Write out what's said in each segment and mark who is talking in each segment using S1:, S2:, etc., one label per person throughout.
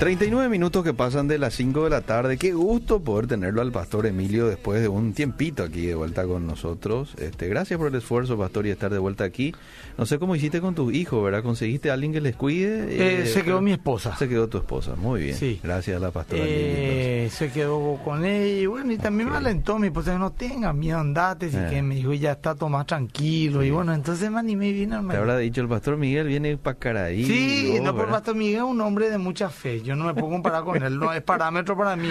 S1: 39 minutos que pasan de las 5 de la tarde. Qué gusto poder tenerlo al pastor Emilio después de un tiempito aquí de vuelta con nosotros. Este, gracias por el esfuerzo, pastor, y estar de vuelta aquí. No sé cómo hiciste con tus hijos, ¿verdad? ¿Conseguiste a alguien que les cuide?
S2: Eh, se quedó mi esposa.
S1: Se quedó tu esposa, muy bien. Sí. Gracias a la pastora.
S2: Eh, se quedó con ella y bueno, y también me alentó mi esposa que no tenga miedo, andate, y que eh. me dijo, ya está todo más tranquilo. Y bueno, entonces me animé y vine.
S1: Te habrá dicho el pastor Miguel, viene para Caraí.
S2: Sí, no, pero el pastor Miguel es un hombre de mucha fe. Yo no me puedo comparar con él, no es parámetro para mí.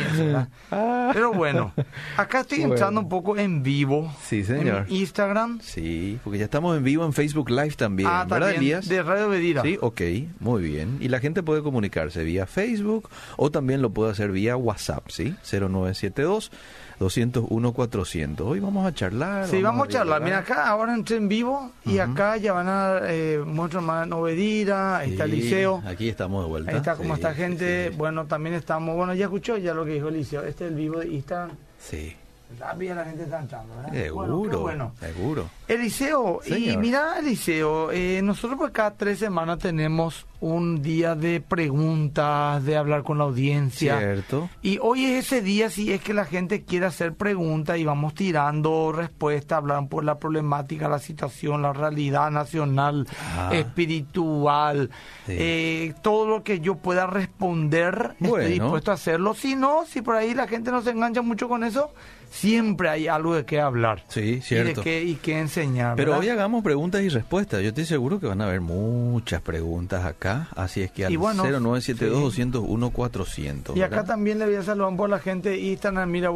S2: Ah. Pero bueno, acá estoy entrando un poco en vivo.
S1: Sí, señor.
S2: En Instagram.
S1: Sí, porque ya estamos en vivo en Facebook Live también. Ah, ¿verdad, Elías?
S2: De Radio Bedira.
S1: Sí, ok, muy bien. Y la gente puede comunicarse vía Facebook o también lo puede hacer vía WhatsApp, ¿sí? 0972 201 400. Hoy vamos a charlar.
S2: Sí, vamos, a charlar. Mira, acá ahora entré en vivo y acá ya van a eh, más Novedira, está el liceo.
S1: Aquí estamos de vuelta.
S2: Ahí está como esta gente. Bueno, también estamos. Bueno, ya escuchó ya lo que dijo Eliseo. Este es el vivo de Instagram.
S1: Sí.
S2: La gente está entrando, ¿verdad?
S1: Seguro, bueno, seguro.
S2: Eliseo, y mira, Eliseo, eh, nosotros por cada tres semanas tenemos un día de preguntas, de hablar con la audiencia.
S1: Cierto.
S2: Y hoy es ese día si es que la gente quiere hacer preguntas y vamos tirando respuestas, hablar por la problemática, la situación, la realidad nacional, ah. espiritual, eh, todo lo que yo pueda responder, estoy dispuesto a hacerlo. Si no, si por ahí la gente no se engancha mucho con eso, siempre hay algo de qué hablar.
S1: Sí, cierto.
S2: Y de qué, y qué enseñar.
S1: Pero hoy hagamos preguntas y respuestas. Yo estoy seguro que van a haber muchas preguntas acá. Así es que al 0972-201-400.
S2: Y acá también le voy a saludar por la gente de Instagram, mira,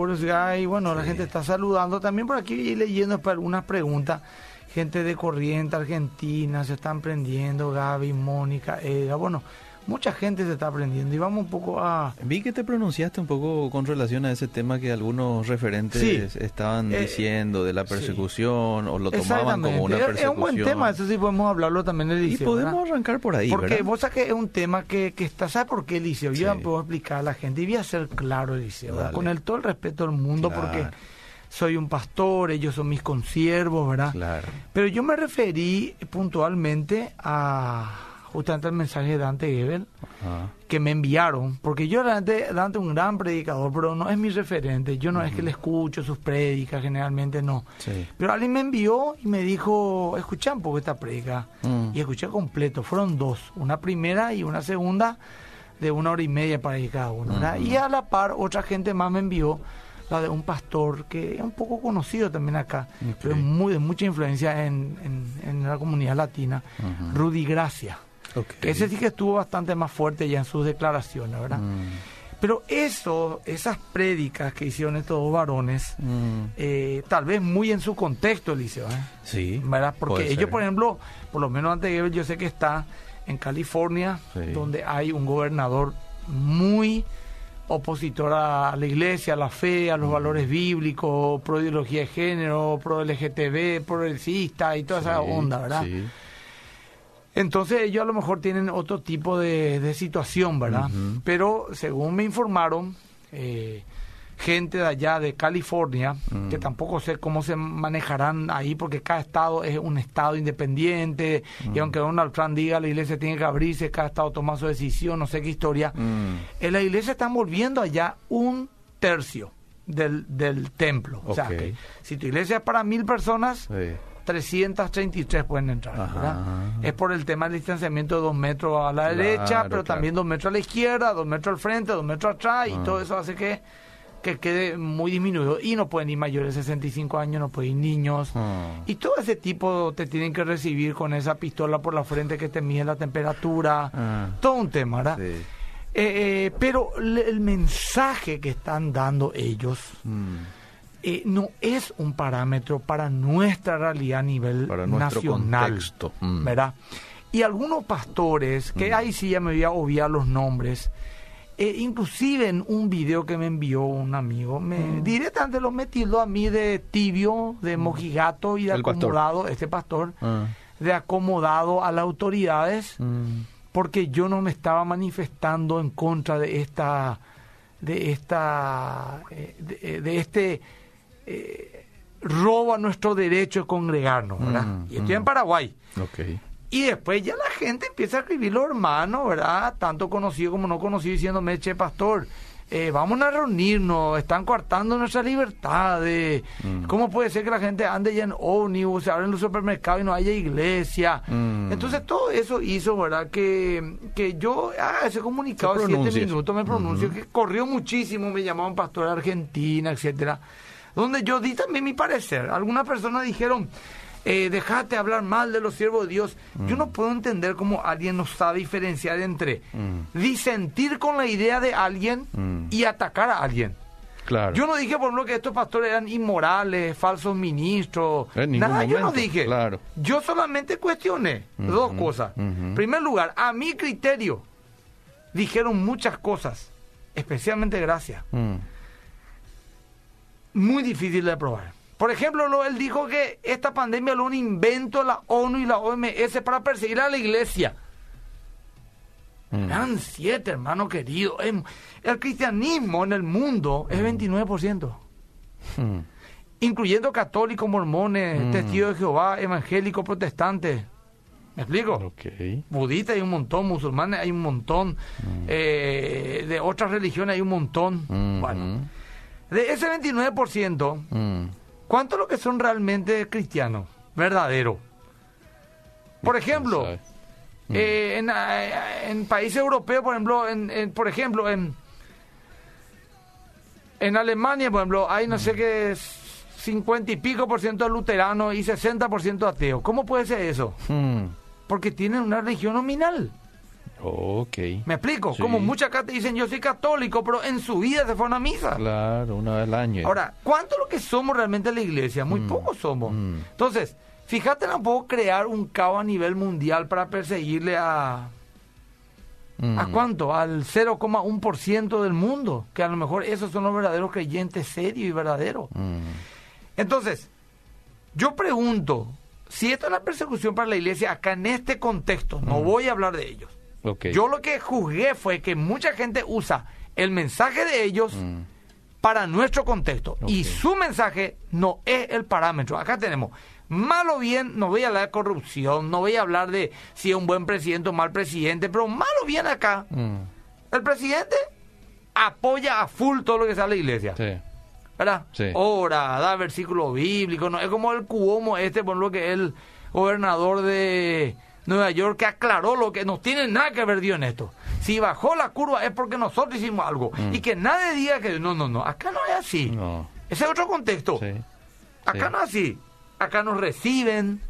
S2: y bueno, la gente está saludando. También por aquí leyendo algunas preguntas. Gente de Corriente, Argentina, se están prendiendo, Gaby, Mónica, Ega. Bueno, mucha gente se está aprendiendo y vamos un poco a...
S1: Vi que te pronunciaste un poco con relación a ese tema que algunos referentes estaban eh, diciendo de la persecución o lo tomaban como una persecución.
S2: Es un buen tema, eso sí podemos hablarlo también en
S1: Y podemos arrancar por ahí,
S2: Porque vos sabés que es un tema que, que está, ¿sabes por qué, Eliseo? Yo puedo explicar a la gente y voy a ser claro, Eliseo, con el todo el respeto del mundo porque soy un pastor, ellos son mis consiervos, ¿verdad?
S1: Claro.
S2: Pero yo me referí puntualmente a justamente el mensaje de Dante Gebel que me enviaron, porque yo Dante, Dante un gran predicador, pero no es mi referente, yo no es que le escucho sus prédicas, generalmente no. Pero alguien me envió y me dijo, escucha un poco esta prédica, mm. y escuché completo, fueron dos, una primera y una segunda de una hora y media para ir cada uno. Y a la par otra gente más me envió la de un pastor que es un poco conocido también acá, pero muy, de mucha influencia en, en, la comunidad latina, Rudy Gracia. Ese sí que estuvo bastante más fuerte ya en sus declaraciones, ¿verdad? Mm. Pero eso, esas prédicas que hicieron estos dos varones, mm. eh, tal vez muy en su contexto, Eliseo, ¿eh?
S1: Sí.
S2: ¿verdad? Porque ellos, por ejemplo, por lo menos antes de yo sé que está en California, donde hay un gobernador muy opositor a la iglesia, a la fe, a los mm. valores bíblicos, pro ideología de género, pro LGTB, progresista y toda esa onda, ¿verdad? Sí. Entonces ellos a lo mejor tienen otro tipo de, situación, ¿verdad? Pero según me informaron, eh, gente de allá de California, mm. que tampoco sé cómo se manejarán ahí, porque cada estado es un estado independiente, y mm. aunque Donald Trump diga la iglesia tiene que abrirse, cada estado toma su decisión, no sé qué historia, mm. en la iglesia están volviendo allá un tercio del, del templo. O sea, que si tu iglesia es para mil personas... 333 pueden entrar. ¿verdad? Es por el tema del distanciamiento de dos metros a la derecha, pero también dos metros a la izquierda, dos metros al frente, dos metros atrás, y ah. todo eso hace que, que quede muy disminuido. Y no pueden ir mayores de 65 años, no pueden ir niños. Ah. Y todo ese tipo te tienen que recibir con esa pistola por la frente que te mide la temperatura. Ah. Todo un tema, ¿verdad? Eh, eh, pero el mensaje que están dando ellos. Mm. Eh, no es un parámetro para nuestra realidad a nivel nacional. Mm. ¿verdad? Y algunos pastores, que mm. ahí sí ya me voy a obviar los nombres, eh, inclusive en un video que me envió un amigo, me mm. directamente lo metió a mí de tibio, de mojigato y de acomodado, este pastor, ah. de acomodado a las autoridades, porque yo no me estaba manifestando en contra de esta, de esta, eh, de este eh, roba nuestro derecho de congregarnos, ¿verdad? Mm, y estoy en mm. Paraguay.
S1: Okay.
S2: Y después ya la gente empieza a escribir los hermanos, ¿verdad? Tanto conocido como no conocido, diciéndome, che, pastor, eh, vamos a reunirnos, están coartando nuestra libertad. Mm. ¿Cómo puede ser que la gente ande ya en ómnibus, se abren los supermercados y no haya iglesia? Mm. Entonces todo eso hizo, ¿verdad? Que, que yo, ah, ese comunicado de siete minutos me pronuncio, que corrió muchísimo, me llamaban pastor de Argentina, etcétera, donde yo di también mi parecer. Algunas personas dijeron, eh, dejate hablar mal de los siervos de Dios. Yo no mm. puedo entender cómo alguien no sabe diferenciar entre mm. disentir con la idea de alguien mm. y atacar a alguien. Claro. Yo no dije, por ejemplo, que estos pastores eran inmorales, falsos ministros. Nada, yo no dije. Claro. Yo solamente cuestioné dos cosas. En primer lugar, a mi criterio, dijeron muchas cosas, especialmente gracias. Muy difícil de probar. Por ejemplo, él dijo que esta pandemia lo un invento de la ONU y la OMS para perseguir a la iglesia. Mm. Eran siete, hermano querido. Em, el cristianismo en el mundo es 29%. Mm. mm. Incluyendo católicos, mormones, mm. testigos de Jehová, evangélicos, protestantes. ¿Me explico? Okay. Budistas hay un montón, musulmanes hay un montón, eh, de otras religiones hay un montón. Bueno, de ese 29%, ¿Cuántos lo que son realmente cristianos? Verdaderos. Por ejemplo, eh, eh, en, países europeos, por ejemplo, en, por ejemplo, en, en Alemania, por ejemplo, hay no sé qué 50 y pico por ciento de luteranos y 60 por ciento ateos. ¿Cómo puede ser eso? Hmm. Porque tienen una religión nominal.
S1: Ok.
S2: ¿Me explico? Como muchas acá te dicen, yo soy católico, pero en su vida se fueron a misa.
S1: Claro, una vez al año.
S2: Ahora, ¿cuánto lo que somos realmente la iglesia? Muy mm, poco somos. Mm. Entonces, fíjate, no puedo crear un caos a nivel mundial para perseguirle a... Mm. ¿A cuánto? Al 0,1% del mundo. Que a lo mejor esos son los verdaderos creyentes serios y verdaderos. Entonces, yo pregunto, si esto es la persecución para la iglesia acá en este contexto, no voy a hablar de ellos. Yo lo que juzgué fue que mucha gente usa el mensaje de ellos mm. para nuestro contexto y su mensaje no es el parámetro. Acá tenemos malo bien, no voy a hablar de corrupción, no voy a hablar de si es un buen presidente o mal presidente, pero malo bien acá. Mm. El presidente apoya a full todo lo que sale la iglesia. Sí. ¿Verdad? Sí. Ora, da versículo bíblico, no es como el cuomo este, por lo que es el gobernador de Nueva York que aclaró lo que no tiene nada que ver Dios en esto. Si bajó la curva es porque nosotros hicimos algo. Mm. Y que nadie diga que no, no, no, acá no es así. Ese es otro contexto. Acá no es así. Acá nos reciben,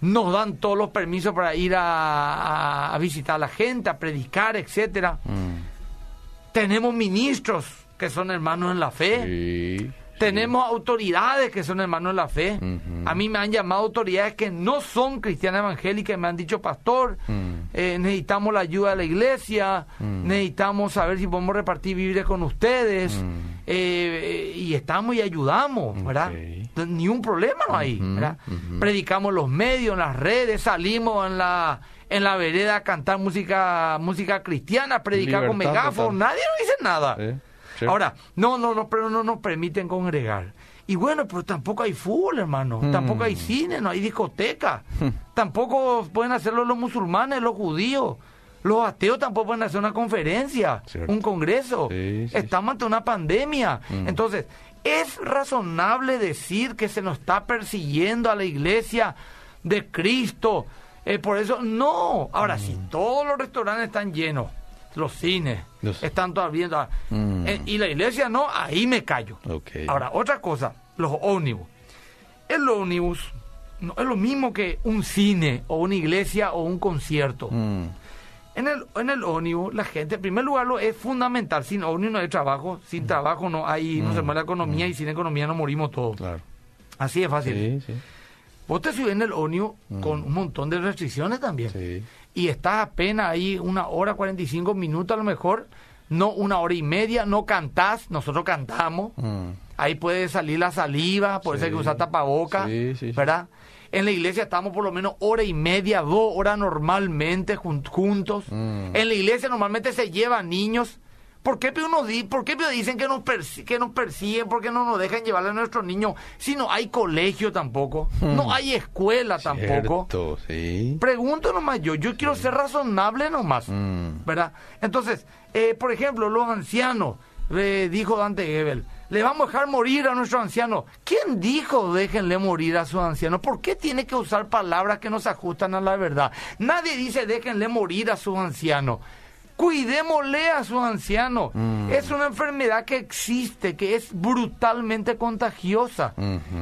S2: nos dan todos los permisos para ir a, visitar a la gente, a predicar, etcétera. Mm. Tenemos ministros que son hermanos en la fe. Sí. Tenemos autoridades que son hermanos de la fe. A mí me han llamado autoridades que no son cristianas evangélicas me han dicho, pastor, eh, necesitamos la ayuda de la iglesia, necesitamos saber si podemos repartir víveres con ustedes. Eh, y estamos y ayudamos, ¿verdad? Ni un problema no hay, ¿verdad? Predicamos los medios, en las redes, salimos en la en la vereda a cantar música música cristiana, predicar con megáfono, nadie nos dice nada. Ahora, no, no, no, pero no nos permiten congregar. Y bueno, pero tampoco hay fútbol, hermano. Hmm. Tampoco hay cine, no hay discoteca. Tampoco pueden hacerlo los musulmanes, los judíos. Los ateos tampoco pueden hacer una conferencia, un congreso. Estamos ante una pandemia. Hmm. Entonces, ¿es razonable decir que se nos está persiguiendo a la iglesia de Cristo? Eh, por eso, no. Ahora, si todos los restaurantes están llenos, los cines están todavía... Mm. Eh, y la iglesia no, ahí me callo. Ahora, otra cosa, los ómnibus. El ómnibus no es lo mismo que un cine o una iglesia o un concierto. Mm. En el, en el ómnibus, la gente, en primer lugar, lo es fundamental. Sin ómnibus no hay trabajo, sin mm. trabajo no hay, no se muere la economía y sin economía no morimos todos. Así es fácil. Vos te subís en el ómnibus con un montón de restricciones también. Sí y estás apenas ahí una hora, 45 minutos a lo mejor, no una hora y media, no cantás, nosotros cantamos, mm. ahí puede salir la saliva, puede ser que usar tapaboca, ¿verdad? En la iglesia estamos por lo menos hora y media, dos horas normalmente juntos. Mm. En la iglesia normalmente se llevan niños ¿Por qué, nos di, ¿Por qué dicen que nos, que nos persiguen, porque no nos dejan llevarle a nuestros niños si no hay colegio tampoco? No hmm. hay escuela tampoco.
S1: Sí.
S2: Pregunto nomás yo, yo quiero ser razonable nomás, hmm. ¿verdad? Entonces, eh, por ejemplo, los ancianos, eh, dijo Dante Gebel, le vamos a dejar morir a nuestros ancianos. ¿Quién dijo déjenle morir a sus ancianos? ¿Por qué tiene que usar palabras que no se ajustan a la verdad? Nadie dice déjenle morir a sus ancianos. Cuidémosle a sus ancianos. Mm. Es una enfermedad que existe, que es brutalmente contagiosa.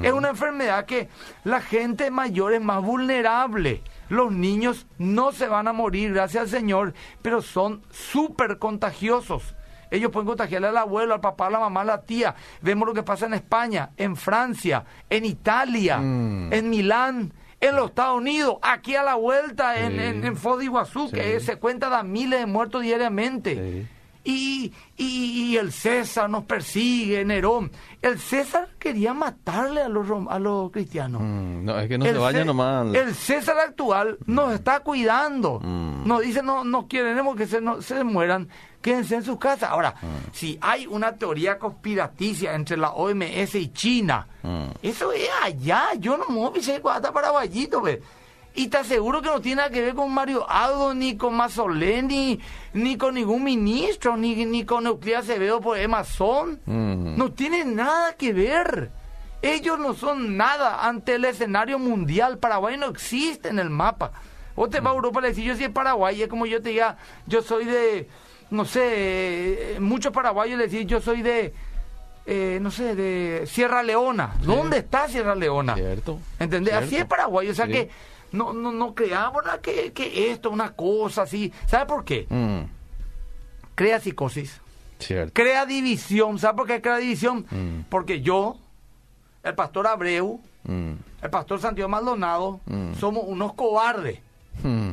S2: Es una enfermedad que la gente mayor es más vulnerable. Los niños no se van a morir, gracias al Señor, pero son súper contagiosos. Ellos pueden contagiarle al abuelo, al papá, a la mamá, a la tía. Vemos lo que pasa en España, en Francia, en Italia, mm. en Milán en los Estados Unidos, aquí a la vuelta en, en, en Iguazú, que se cuenta de miles de muertos diariamente. Y, y, el César nos persigue, Nerón. El César quería matarle a los, a los cristianos.
S1: Mm, no, es que no se vaya nomás.
S2: El César actual nos está cuidando. Mm. Nos dice, no, no queremos que se, no, se mueran quédense en su casa. Ahora, mm. si hay una teoría conspiraticia entre la OMS y China, mm. eso es allá. Yo no me voy a hasta paraguayito, ve. Y te aseguro que no tiene nada que ver con Mario Aldo, ni con Mazzoleni, ni con ningún ministro, ni, ni con Euclid Acevedo por Amazon. Mm. No tiene nada que ver. Ellos no son nada ante el escenario mundial. Paraguay no existe en el mapa. Vos te vas a Europa y le decís, yo soy Paraguay, es como yo te diga, yo soy de, no sé, muchos paraguayos le decís, yo soy de, eh, no sé, de Sierra Leona. ¿Dónde está Sierra Leona?
S1: Cierto.
S2: ¿Entendés? Así es Paraguay, o sea que no, no, no creamos que, que esto una cosa así. ¿Sabe por qué? Mm. Crea psicosis.
S1: Cierto.
S2: Crea división. ¿Sabe por qué crea división? Mm. Porque yo, el pastor Abreu, mm. el pastor Santiago Maldonado, somos unos cobardes.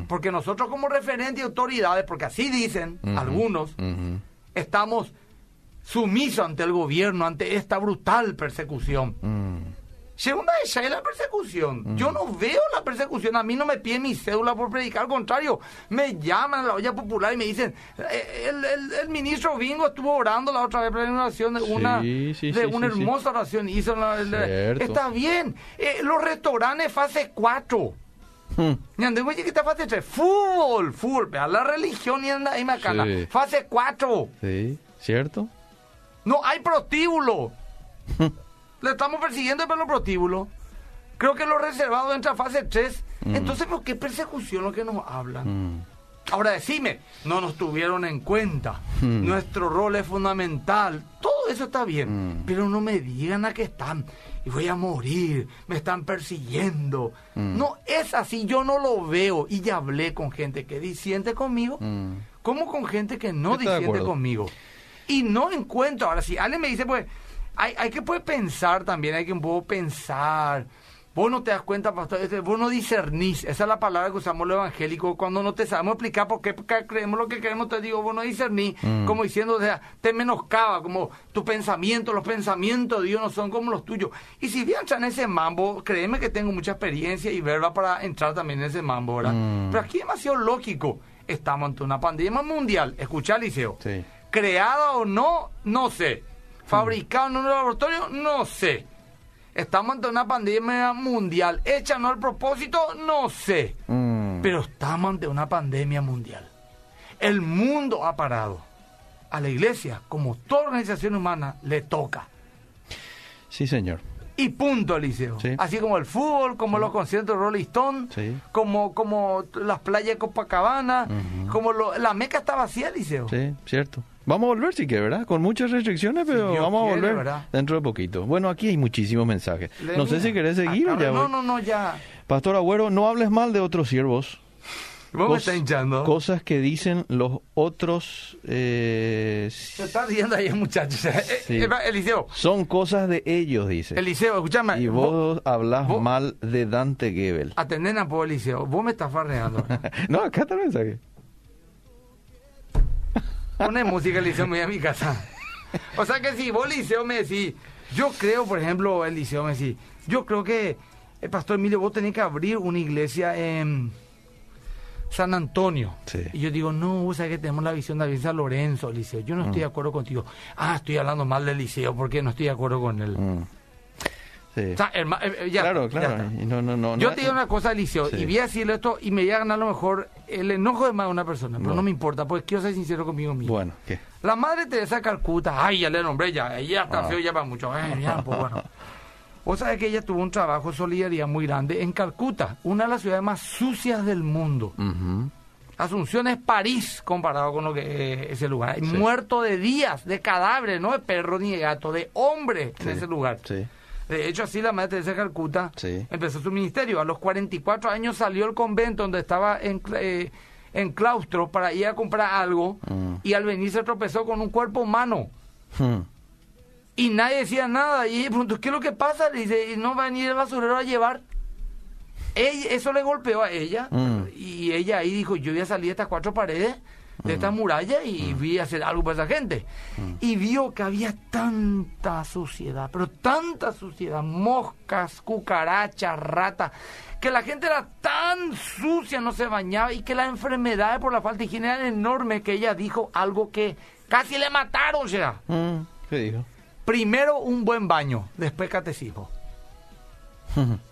S2: Porque nosotros como referente y autoridades, porque así dicen algunos, estamos sumisos ante el gobierno, ante esta brutal persecución. Segunda esa es la persecución. Yo no veo la persecución. A mí no me piden mi cédula por predicar. Al contrario, me llaman a la olla popular y me dicen: eh, el, ministro Bingo estuvo orando la otra vez para una oración de una, de una hermosa oración. Hizo está bien. Eh, los restaurantes fase 4. Hmm. que está fase 3. Fútbol, fútbol. La religión y anda ahí macana. Fase 4.
S1: Sí, ¿cierto?
S2: No hay prostíbulo. Le estamos persiguiendo el pelo prostíbulo. Creo que lo reservado entra a fase 3. Hmm. Entonces, ¿por qué persecución lo que nos hablan? Ahora decime, no nos tuvieron en cuenta. Nuestro rol es fundamental. Todo eso está bien. Pero no me digan a qué están y voy a morir, me están persiguiendo. Mm. No es así, yo no lo veo. Y ya hablé con gente que disiente conmigo, mm. como con gente que no disiente conmigo. Y no encuentro, ahora si alguien me dice, pues, hay, hay que pues, pensar también, hay que un poco pensar Vos no te das cuenta, pastor, vos no discernís. Esa es la palabra que usamos los evangélicos cuando no te sabemos explicar por qué creemos lo que queremos. Te digo, vos no discernís, mm. como diciendo, o sea, te menoscaba, como tu pensamiento, los pensamientos de Dios no son como los tuyos. Y si bien en ese mambo, créeme que tengo mucha experiencia y verba para entrar también en ese mambo, ¿verdad? Mm. Pero aquí es demasiado lógico. Estamos ante una pandemia mundial. Escucha, Liceo. Sí. Creada o no, no sé. Fabricada en un laboratorio, no sé Estamos ante una pandemia mundial. ¿Hecha no al propósito? No sé. Mm. Pero estamos ante una pandemia mundial. El mundo ha parado. A la iglesia, como toda organización humana, le toca.
S1: Sí, señor.
S2: Y punto, Eliseo. Así como el fútbol, como los conciertos de Rolling Stone, como, como las playas de Copacabana, como la Meca está vacía, Eliseo.
S1: Sí, cierto. Vamos a volver, sí que, ¿verdad? Con muchas restricciones, pero vamos a volver dentro de poquito. Bueno, aquí hay muchísimos mensajes. no sé si querés seguir o ya
S2: No, no, no, ya.
S1: Pastor Agüero, no hables mal de otros siervos.
S2: ¿Cómo está hinchando?
S1: Cosas que dicen los otros... Eh,
S2: Se está riendo ahí, muchachos. Eh, eh, Eliseo.
S1: Son cosas de ellos, dice.
S2: Eliseo, escúchame.
S1: Y vos, hablas mal de Dante Gebel.
S2: Atendén a vos, Eliseo. Vos me estás farreando.
S1: no, acá está el mensaje.
S2: Pone música, me voy a mi casa. O sea que si vos, Eliseo, me decís, yo creo, por ejemplo, Eliseo me decís, yo creo que el pastor Emilio, vos tenés que abrir una iglesia en, San Antonio.
S1: Sí.
S2: Y yo digo, no, vos sabés que tenemos la visión de la San Lorenzo, Liceo. Yo no estoy de acuerdo contigo. Ah, estoy hablando mal del Liceo porque no estoy de acuerdo con él.
S1: Mm. Sí.
S2: O sea, herma- eh, eh, ya,
S1: claro, claro.
S2: está.
S1: Y no, no, no,
S2: Yo te digo una cosa,
S1: Sí.
S2: y voy a decirle esto y me voy a ganar a lo mejor el enojo de más de una persona, pero no me importa, porque quiero ser sincero conmigo mismo.
S1: Bueno, ¿qué?
S2: La madre Teresa de Calcuta, ay, ya le nombré, ya, ella está
S1: Ah.
S2: feo ya para mucho. Ay, ya, pues bueno. Vos sabés que ella tuvo un trabajo de solidaridad muy grande en Calcuta, una de las ciudades más sucias del mundo.
S1: Ujú.
S2: Asunción es París comparado con lo que eh, ese lugar. Hay
S1: Sí.
S2: muerto de días, de cadáveres, no de perro ni de gato, de hombre en ese lugar.
S1: Sí.
S2: De hecho, así la madre Teresa de Calcuta
S1: Sí.
S2: empezó su ministerio. A los 44 años salió el convento donde estaba en, eh, en claustro para ir a comprar algo
S1: Mm.
S2: y al venir se tropezó con un cuerpo humano.
S1: Hmm.
S2: Y nadie decía nada. Y ella preguntó, ¿qué es lo que pasa? Le dice, "¿Y no va a venir el basurero a llevar. Ella- eso le golpeó a ella.
S1: Mm.
S2: Y ella ahí dijo, yo voy a salir de estas cuatro paredes, de estas murallas, y voy a hacer algo para esa gente. Y vio que había tanta suciedad, pero tanta suciedad, moscas, cucarachas, ratas, que la gente era tan sucia, no se bañaba, y que las enfermedades por la falta de higiene eran enormes, que ella dijo algo que casi le mataron, ya.
S1: Mm. ¿Qué dijo?
S2: Primero un buen baño, después catecismo.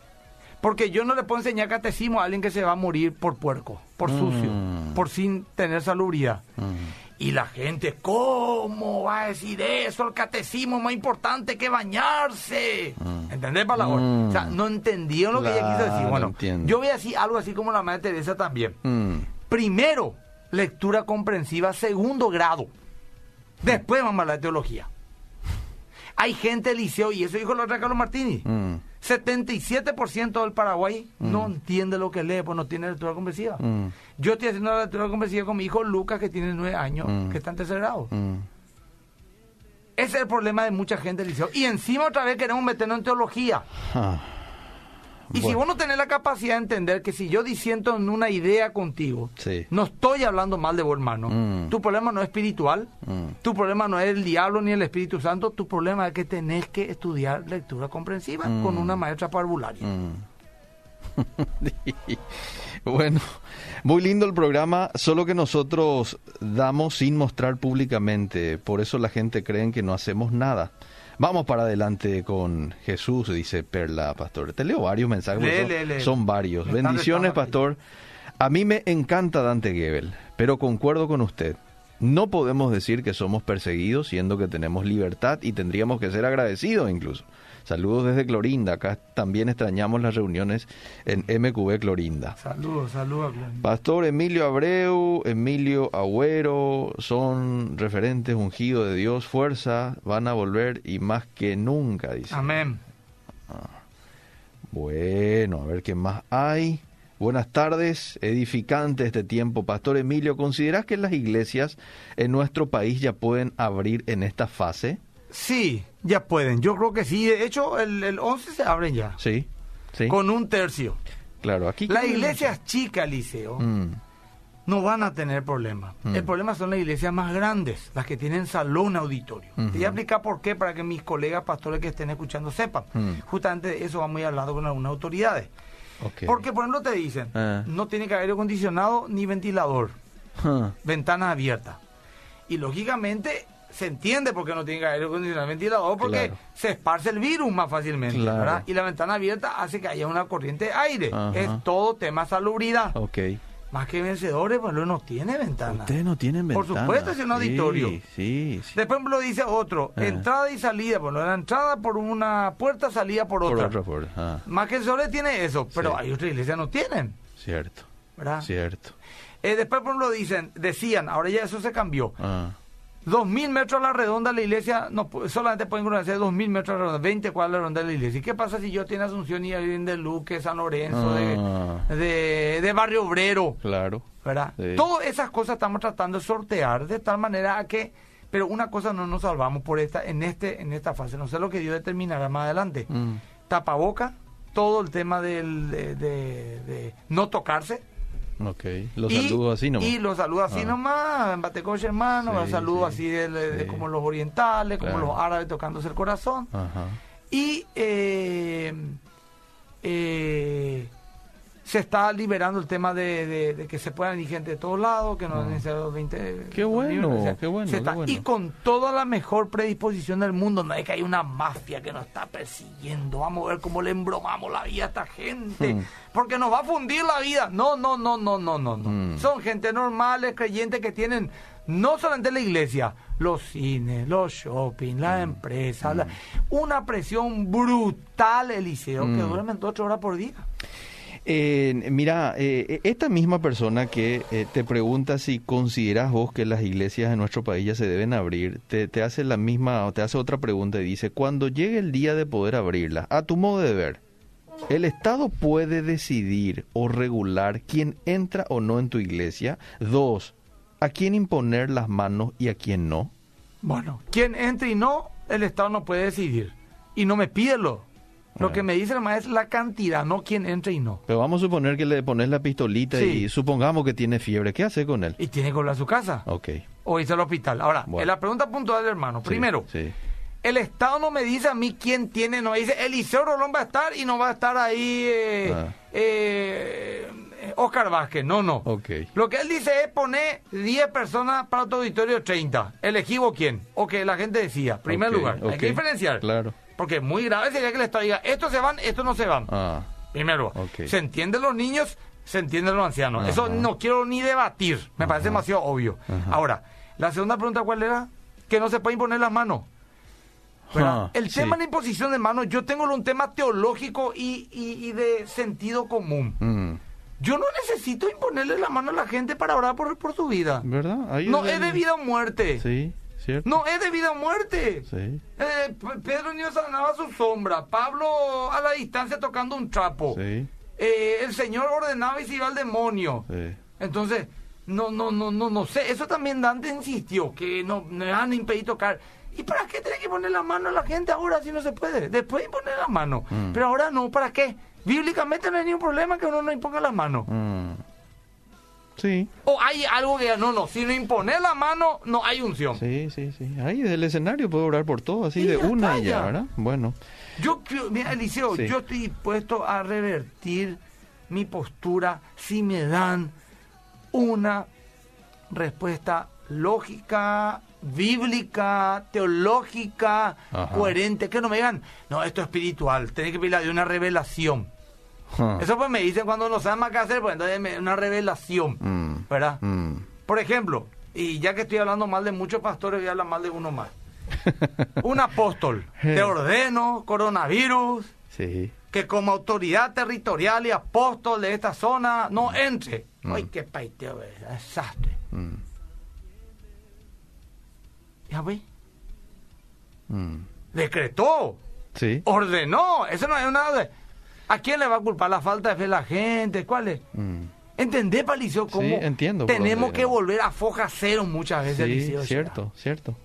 S2: Porque yo no le puedo enseñar catecismo a alguien que se va a morir por puerco, por sucio,
S1: Mm.
S2: por sin tener salubridad.
S1: Mm.
S2: Y la gente, ¿cómo va a decir eso? El catecismo es más importante que bañarse.
S1: Mm.
S2: ¿Entendés, palabra?
S1: Mm.
S2: O sea, no entendieron lo que ella quiso decir. Bueno,
S1: entiendo.
S2: yo voy a decir algo así como la madre Teresa también.
S1: Mm.
S2: Primero, lectura comprensiva, segundo grado. Después vamos a hablar de teología. Hay gente del liceo, y eso dijo la otra Carlos Martini.
S1: Mm.
S2: 77% del Paraguay no entiende lo que lee, pues no tiene lectura comprensiva.
S1: Mm.
S2: Yo estoy haciendo la lectura comprensiva con mi hijo Lucas, que tiene nueve años,
S1: Mm.
S2: que está en tercer grado.
S1: Mm.
S2: Ese es el problema de mucha gente del liceo. Y encima otra vez queremos meternos en teología.
S1: Ah.
S2: Y si vos no tenés la capacidad de entender que si yo disiento en una idea contigo,
S1: Sí.
S2: no estoy hablando mal de vos, hermano.
S1: Mm.
S2: Tu problema no es espiritual,
S1: Mm.
S2: tu problema no es el diablo ni el Espíritu Santo, tu problema es que tenés que estudiar lectura comprensiva
S1: Mm.
S2: con una maestra parvularia.
S1: Bueno, muy lindo el programa, solo que nosotros damos sin mostrar públicamente, por eso la gente cree que no hacemos nada. Vamos para adelante con Jesús, dice Perla, pastor. Te leo varios mensajes,
S2: Lee,
S1: son,
S2: lee, lee.
S1: son varios. Bendiciones, pastor. A mí me encanta Dante Gebel, pero concuerdo con usted. No podemos decir que somos perseguidos siendo que tenemos libertad y tendríamos que ser agradecidos incluso. Saludos desde Clorinda. Acá también extrañamos las reuniones en MQB Clorinda.
S2: Saludos, saludos.
S1: Pastor Emilio Abreu, Emilio Agüero, son referentes ungidos de Dios, fuerza, van a volver y más que nunca, dice.
S2: Amén.
S1: Bueno, a ver qué más hay. Buenas tardes, edificante este tiempo. Pastor Emilio, ¿consideras que las iglesias en nuestro país ya pueden abrir en esta fase?
S2: Sí, ya pueden. Yo creo que sí. De hecho, el, el 11 se abren ya.
S1: Sí, sí.
S2: Con un tercio.
S1: Claro, aquí.
S2: Las iglesias chicas, Liceo,
S1: Mm,
S2: no van a tener problema.
S1: Mm.
S2: El problema son las iglesias más grandes, las que tienen salón auditorio. Te voy a explicar por qué, para que mis colegas pastores que estén escuchando sepan.
S1: Mm.
S2: Justamente de eso vamos a ir hablando con algunas autoridades. Porque, por ejemplo, te dicen,
S1: Ah.
S2: no tiene que haber aire acondicionado ni ventilador,
S1: Ah,
S2: ventana abierta. Y lógicamente se entiende por qué no tiene que haber aire acondicionado ni ventilador, porque
S1: Claro.
S2: se esparce el virus más fácilmente.
S1: Claro.
S2: ¿verdad? Y la ventana abierta hace que haya una corriente de aire.
S1: Ajá.
S2: Es todo tema salubridad.
S1: ok.
S2: Más que vencedores, pues no tiene ventana.
S1: Ustedes no tienen
S2: Por
S1: ventana.
S2: supuesto, es un auditorio.
S1: Sí, sí, sí.
S2: Después lo dice otro,
S1: Ah.
S2: entrada y salida, bueno, la entrada por una puerta, salida por
S1: Por
S2: otra.
S1: otra puerta. Ah,
S2: Más que vencedores tiene eso, pero hay otras iglesias que no tienen,
S1: cierto,
S2: ¿verdad?
S1: cierto.
S2: Eh, después, por ejemplo, dicen, decían, ahora ya eso se cambió.
S1: Ah,
S2: Dos mil metros a la redonda la iglesia, no pu- solamente pueden conocer dos mil metros a la redonda, 20 cuadras a la redonda de la iglesia. ¿Y qué pasa si yo tiene Asunción y alguien de Luque, San Lorenzo,
S1: Ah.
S2: de, de, de Barrio Obrero?
S1: claro.
S2: ¿verdad?
S1: Sí.
S2: Todas esas cosas estamos tratando de sortear de tal manera a que, pero una cosa no nos salvamos por esta, en este, en esta fase. No sé lo que Dios determinará más adelante.
S1: Mm,
S2: Tapaboca, todo el tema del, de, de- de no tocarse.
S1: Ok. Los
S2: y,
S1: saludos así nomás.
S2: Y los saludos así
S1: Ah.
S2: nomás, en Batecoche hermano,
S1: Sí,
S2: los saludos
S1: sí,
S2: así de, de- de
S1: sí.
S2: como los orientales, como los árabes tocándose el corazón.
S1: Ajá.
S2: Y eh, eh, se está liberando el tema de, que se puedan gente de todos lados, que no mm. necesariamente los 20.
S1: Qué bueno, qué bueno,
S2: Y con toda la mejor predisposición del mundo, no es que hay una mafia que nos está persiguiendo, vamos a ver cómo le embromamos la vida a esta gente, mm. porque nos va a fundir la vida. No, no, no, no, no, no, no. Mm. Son gente normales, creyentes que tienen no solamente la iglesia, los cines, los shopping, la empresa, una presión brutal, Eliseo, que duermen ocho horas por día.
S1: Eh, mira, eh, esta misma persona que eh, te pregunta si consideras vos que las iglesias en nuestro país ya se deben abrir, te, hace la misma, te hace otra pregunta y dice, cuando llegue el día de poder abrirlas, a tu modo de ver, ¿el Estado puede decidir o regular quién entra o no en tu iglesia? Dos, ¿a quién imponer las manos y a quién no?
S2: Bueno, quién entra y no, el Estado no puede decidir. Y no me pide lo. Que me dice el maestro es la cantidad, no quién entra y no.
S1: Pero vamos a suponer que le pones la pistolita y supongamos que tiene fiebre. ¿Qué hace con él?
S2: Y tiene que volver a su casa.
S1: Ok.
S2: O irse al hospital. Ahora, en la pregunta puntual, hermano. Primero, el Estado no me dice a mí quién tiene, no me dice Eliseo Rolón va a estar y no va a estar ahí eh, ah. eh, Oscar Vázquez. No, no.
S1: Okay.
S2: Lo que él dice es poner 10 personas para tu auditorio 30. ¿Elegivo quién? O que la gente decía. Primer lugar. Hay que diferenciar.
S1: Claro.
S2: Porque muy grave sería que el Estado diga, estos se van, estos no se van. Ah, Primero, se entienden los niños, se entienden los ancianos. Eso no quiero ni debatir, me parece demasiado obvio. Ahora, la segunda pregunta, ¿cuál era? Que no se puede imponer las manos. Ah, el tema de la imposición de manos, yo tengo un tema teológico y, de sentido común. Mm. Yo no necesito imponerle la mano a la gente para orar por, por su vida.
S1: ¿Verdad?
S2: no, es de vida o muerte.
S1: Sí.
S2: No, es de vida o muerte. Eh, Pedro Niño sanaba su sombra. Pablo a la distancia tocando un trapo. Eh, el Señor ordenaba y se iba al demonio. Entonces, no, no, no, no, no sé. Eso también Dante insistió, que no han impedido tocar. ¿Y para qué tiene que poner la mano a la gente ahora si no se puede? Después poner la mano. Mm. Pero ahora no, ¿para qué? Bíblicamente no hay ningún problema que uno no imponga la mano. Mm.
S1: Sí.
S2: O hay algo que no, no, si no impone la mano, no hay unción.
S1: Sí, sí, sí. Ahí del escenario puedo orar por todo, así de una y ya, ¿verdad? Bueno.
S2: Yo, mira, Eliseo, yo estoy dispuesto a revertir mi postura si me dan una respuesta lógica, bíblica, teológica, coherente, que no me digan, no, esto es espiritual, tiene que pedir de una revelación. Eso pues me dicen cuando no saben más qué hacer, pues entonces es una revelación, mm. ¿verdad? Mm. Por ejemplo, y ya que estoy hablando mal de muchos pastores, voy a hablar mal de uno más. Un apóstol, te ordeno, coronavirus, que como autoridad territorial y apóstol de esta zona no entre. Mm. Ay, qué paiteo, desastre. ¿Ya ve? Decretó.
S1: Sí.
S2: Ordenó. Eso no es nada de ¿A quién le va a culpar la falta de fe la gente? ¿Cuál es? Mm. ¿Entendés, Palicio? Cómo
S1: sí, entiendo.
S2: Tenemos que volver a foja cero muchas veces,
S1: sí, cierto, cierto,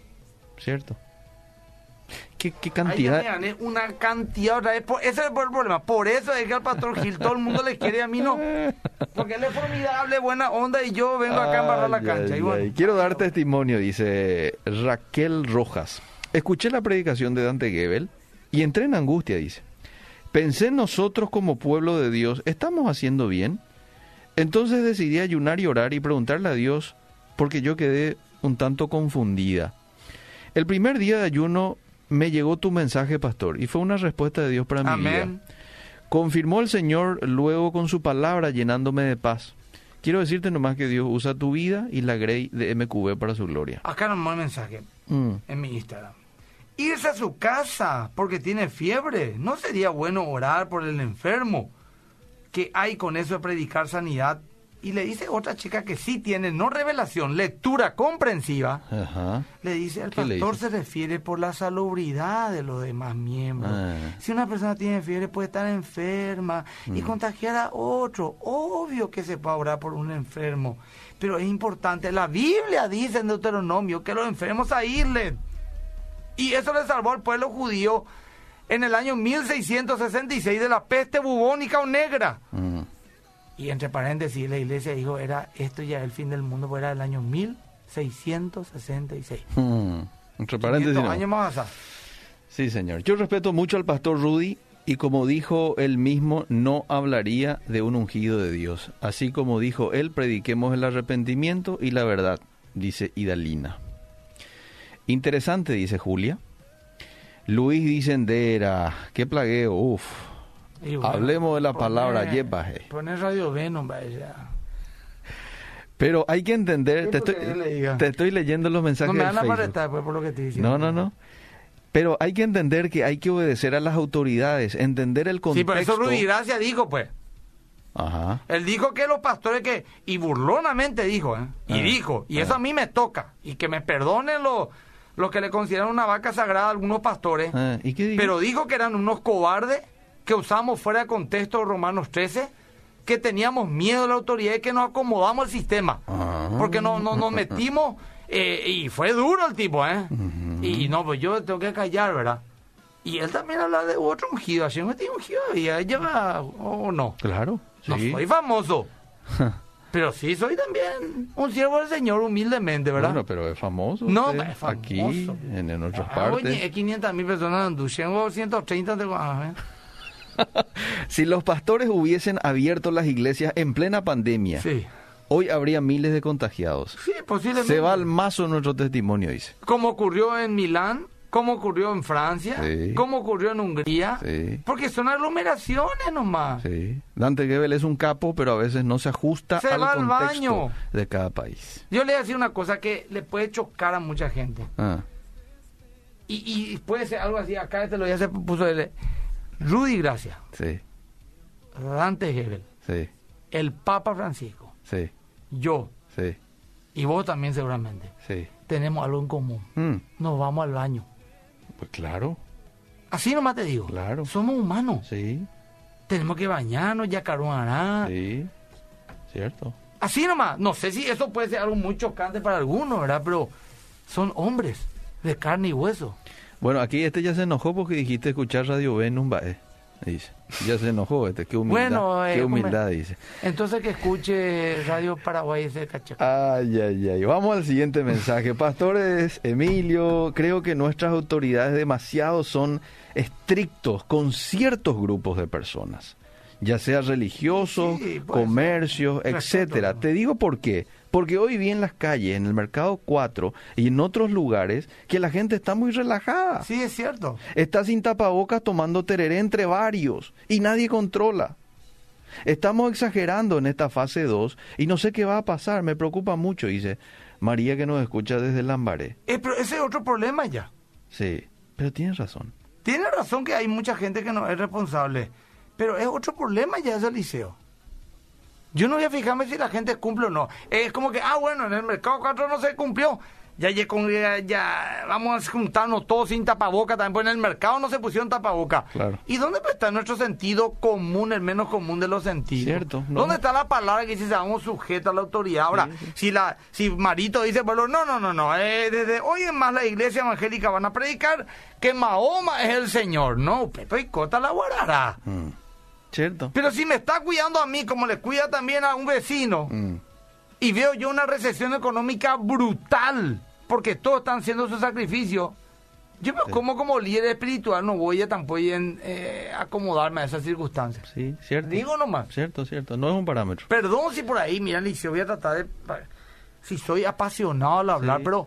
S1: cierto. ¿Qué, qué cantidad?
S2: una cantidad otra vez. ese es el problema. Por eso es que al pastor Gil todo el mundo le quiere a mí no. Porque él es formidable, buena onda y yo vengo acá a embarrar la cancha.
S1: Quiero dar testimonio, dice Raquel Rojas. Escuché la predicación de Dante Gebel y entré en angustia, dice. Pensé nosotros como pueblo de Dios, ¿estamos haciendo bien? Entonces decidí ayunar y orar y preguntarle a Dios porque yo quedé un tanto confundida. El primer día de ayuno me llegó tu mensaje, pastor, y fue una respuesta de Dios para mi vida. Confirmó el Señor luego con su palabra llenándome de paz. Quiero decirte nomás que Dios usa tu vida y la Grey de MQB para su gloria.
S2: Acá nomás mensaje mm. en mi Instagram irse a su casa porque tiene fiebre. ¿No sería bueno orar por el enfermo? que hay con eso de predicar sanidad? Y le dice otra chica que sí tiene, no revelación, lectura comprensiva. Le dice, el pastor se refiere por la salubridad de los demás miembros. Ah. Si una persona tiene fiebre puede estar enferma y mm. contagiar a otro. Obvio que se puede orar por un enfermo. Pero es importante, la Biblia dice en Deuteronomio que los enfermos aíslen. Y eso le salvó al pueblo judío en el año 1666 de la peste bubónica o negra. Mm. Y entre paréntesis, la iglesia dijo, era esto ya el fin del mundo, pues era el año 1666.
S1: Mm. Entre paréntesis.
S2: años más
S1: Sí, señor. Yo respeto mucho al pastor Rudy Y como dijo él mismo, no hablaría de un ungido de Dios. Así como dijo él, prediquemos el arrepentimiento y la verdad, dice Idalina. Interesante, dice Julia. Luis Dicendera, qué plagueo, uff. Hablemos de la palabra yepaje.
S2: Poner radio Venom, vaya.
S1: Pero hay que entender, te estoy, te estoy, leyendo los mensajes.
S2: No me van a pues, por lo que te diciendo.
S1: No, no, no. Pero hay que entender que hay que obedecer a las autoridades, entender el contexto.
S2: Sí, pero eso Rudy Gracia dijo, pues.
S1: Ajá.
S2: Él dijo que los pastores que, y burlonamente dijo, ¿eh? y ah, dijo, y eso a mí me toca, y que me perdonen los, los que le consideran una vaca sagrada a algunos pastores,
S1: ah, ¿y qué dijo?
S2: pero dijo que eran unos cobardes que usamos fuera de contexto Romanos 13, que teníamos miedo de la autoridad y que nos acomodamos al sistema, porque no, no nos metimos eh, y fue duro el tipo, ¿eh? Y no, pues yo tengo que callar, ¿verdad? Y él también habla de otro ungido, así me tiene ungido y ella o no.
S1: Claro.
S2: No soy famoso. pero sí soy también un siervo del Señor humildemente, ¿verdad?
S1: Bueno, pero es famoso.
S2: No, es famoso.
S1: Aquí, en, en otras ah, partes.
S2: Oye, 500 mil personas en Duchengo, 130 de...
S1: si los pastores hubiesen abierto las iglesias en plena pandemia,
S2: sí
S1: hoy habría miles de contagiados.
S2: Sí, posiblemente.
S1: Se va al mazo nuestro testimonio, dice.
S2: Como ocurrió en Milán, como ocurrió en Francia, como ocurrió en Hungría, porque son aglomeraciones nomás.
S1: Sí. Dante Gebel es un capo, pero a veces no se ajusta al contexto baño. de cada país.
S2: Yo le voy a decir una cosa que le puede chocar a mucha gente.
S1: Ah.
S2: Y, y, puede ser algo así, acá este lo ya se puso el, Rudy Gracia.
S1: Sí.
S2: Dante Gebel.
S1: Sí.
S2: El Papa Francisco
S1: Sí.
S2: Yo.
S1: Sí.
S2: Y vos también seguramente.
S1: Sí.
S2: Tenemos algo en común.
S1: Mm.
S2: Nos vamos al baño.
S1: Pues claro.
S2: Así nomás te digo.
S1: Claro.
S2: Somos humanos.
S1: Sí.
S2: Tenemos que bañarnos, ya hará.
S1: Sí. Cierto.
S2: Así nomás. No sé si eso puede ser algo muy chocante para algunos, ¿verdad? Pero son hombres de carne y hueso.
S1: Bueno, aquí este ya se enojó porque dijiste escuchar Radio Venus, ¿eh? Dice. Ya se enojó, este, qué humildad, bueno, eh, qué humildad dice.
S2: Entonces que escuche Radio Paraguay de
S1: Ay, ay, ay. Vamos al siguiente mensaje. Pastores Emilio, creo que nuestras autoridades demasiado son estrictos con ciertos grupos de personas, ya sea religiosos, comercios, etcétera. Te digo por qué porque hoy vi en las calles, en el mercado 4 y en otros lugares, que la gente está muy relajada.
S2: Sí, es cierto.
S1: Está sin tapabocas tomando tereré entre varios y nadie controla. Estamos exagerando en esta fase 2 y no sé qué va a pasar, me preocupa mucho, dice María que nos escucha desde Lambaré.
S2: Eh, pero ese es otro problema ya.
S1: Sí, pero tienes razón.
S2: Tiene razón que hay mucha gente que no es responsable, pero es otro problema ya ese liceo. Yo no voy a fijarme si la gente cumple o no. Es como que, ah, bueno, en el mercado 4 no se cumplió. Ya, ya, ya, vamos a juntarnos todos sin tapaboca. También pues en el mercado no se pusieron tapaboca.
S1: Claro.
S2: ¿Y dónde está nuestro sentido común, el menos común de los sentidos?
S1: Cierto.
S2: ¿Dónde está la palabra que dice vamos sujetos a la autoridad? Ahora, si la si Marito dice, bueno, no, no, no, no. Eh, desde hoy en más la iglesia evangélica van a predicar que Mahoma es el Señor. No, Pepe y Cota la guardará.
S1: Mm. Cierto.
S2: Pero si me está cuidando a mí como le cuida también a un vecino,
S1: mm.
S2: y veo yo una recesión económica brutal, porque todos están haciendo su sacrificio, yo me como como líder espiritual no voy a tampoco eh, acomodarme a esas circunstancias.
S1: Sí, cierto.
S2: Digo nomás.
S1: Cierto, cierto. No es un parámetro.
S2: Perdón si por ahí, mira, Licio, voy a tratar de... Si soy apasionado al hablar, pero